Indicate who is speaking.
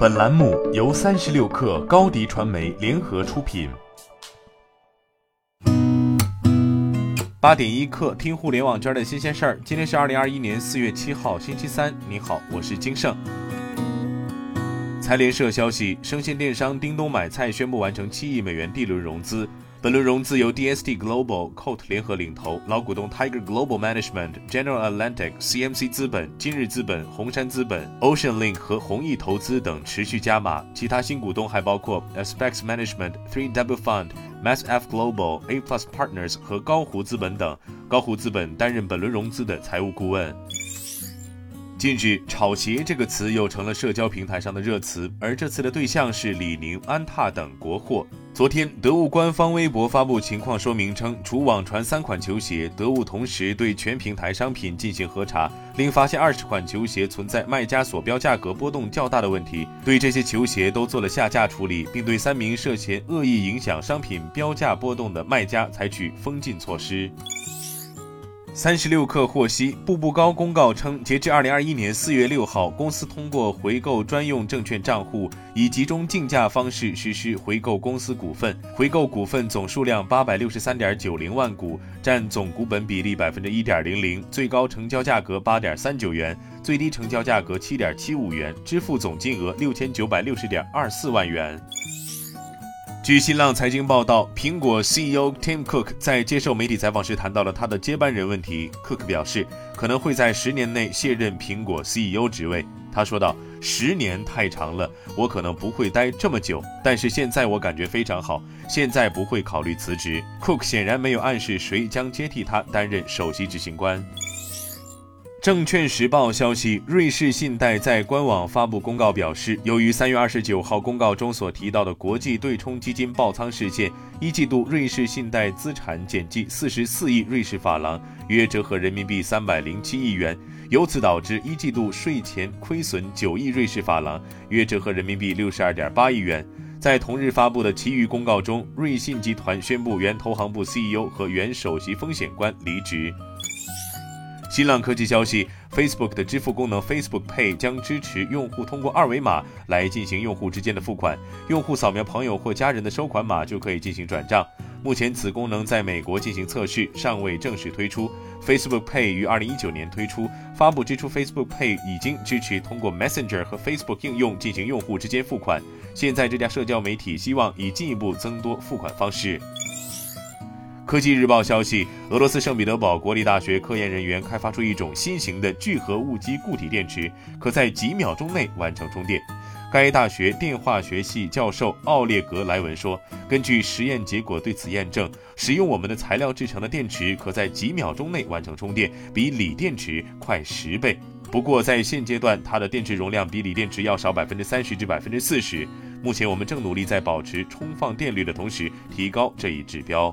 Speaker 1: 本栏目由三十六氪高低传媒联合出品。八点一刻，听互联网圈的新鲜事儿。今天是二零二一年四月七号，星期三。你好，我是金盛。财联社消息，生鲜电商叮咚买菜宣布完成七亿美元 D 轮融资。本轮融资由 DST Global、Coat 联合领投，老股东 Tiger Global Management、General Atlantic、CMC 资本、今日资本、红杉资本、Ocean Link 和弘毅投资等持续加码。其他新股东还包括 Aspects Management、Three W Fund、Mass F Global、A Plus Partners 和高湖资本等。高湖资本担任本轮融资的财务顾问。近日，“炒鞋”这个词又成了社交平台上的热词，而这次的对象是李宁、安踏等国货。昨天，得物官方微博发布情况说明称，除网传三款球鞋，得物同时对全平台商品进行核查，另发现二十款球鞋存在卖家所标价格波动较大的问题，对这些球鞋都做了下架处理，并对三名涉嫌恶意影响商品标价波动的卖家采取封禁措施。三十六氪获悉，步步高公告称，截至二零二一年四月六号，公司通过回购专用证券账户，以集中竞价方式实施回购公司股份，回购股份总数量八百六十三点九零万股，占总股本比例百分之一点零零，最高成交价格八点三九元，最低成交价格七点七五元，支付总金额六千九百六十点二四万元。据新浪财经报道，苹果 CEO Tim Cook 在接受媒体采访时谈到了他的接班人问题。Cook 表示，可能会在十年内卸任苹果 CEO 职位。他说道：“十年太长了，我可能不会待这么久，但是现在我感觉非常好，现在不会考虑辞职。”Cook 显然没有暗示谁将接替他担任首席执行官。证券时报消息，瑞士信贷在官网发布公告表示，由于三月二十九号公告中所提到的国际对冲基金爆仓事件，一季度瑞士信贷资产减记四十四亿瑞士法郎，约折合人民币三百零七亿元，由此导致一季度税前亏损九亿瑞士法郎，约折合人民币六十二点八亿元。在同日发布的其余公告中，瑞信集团宣布原投行部 CEO 和原首席风险官离职。新浪科技消息，Facebook 的支付功能 Facebook Pay 将支持用户通过二维码来进行用户之间的付款，用户扫描朋友或家人的收款码就可以进行转账。目前此功能在美国进行测试，尚未正式推出。Facebook Pay 于二零一九年推出，发布之初，Facebook Pay 已经支持通过 Messenger 和 Facebook 应用进行用户之间付款。现在这家社交媒体希望以进一步增多付款方式。科技日报消息，俄罗斯圣彼得堡国立大学科研人员开发出一种新型的聚合物基固体电池，可在几秒钟内完成充电。该大学电化学系教授奥列格莱文说：“根据实验结果对此验证，使用我们的材料制成的电池可在几秒钟内完成充电，比锂电池快十倍。不过在现阶段，它的电池容量比锂电池要少百分之三十至百分之四十。目前我们正努力在保持充放电率的同时提高这一指标。”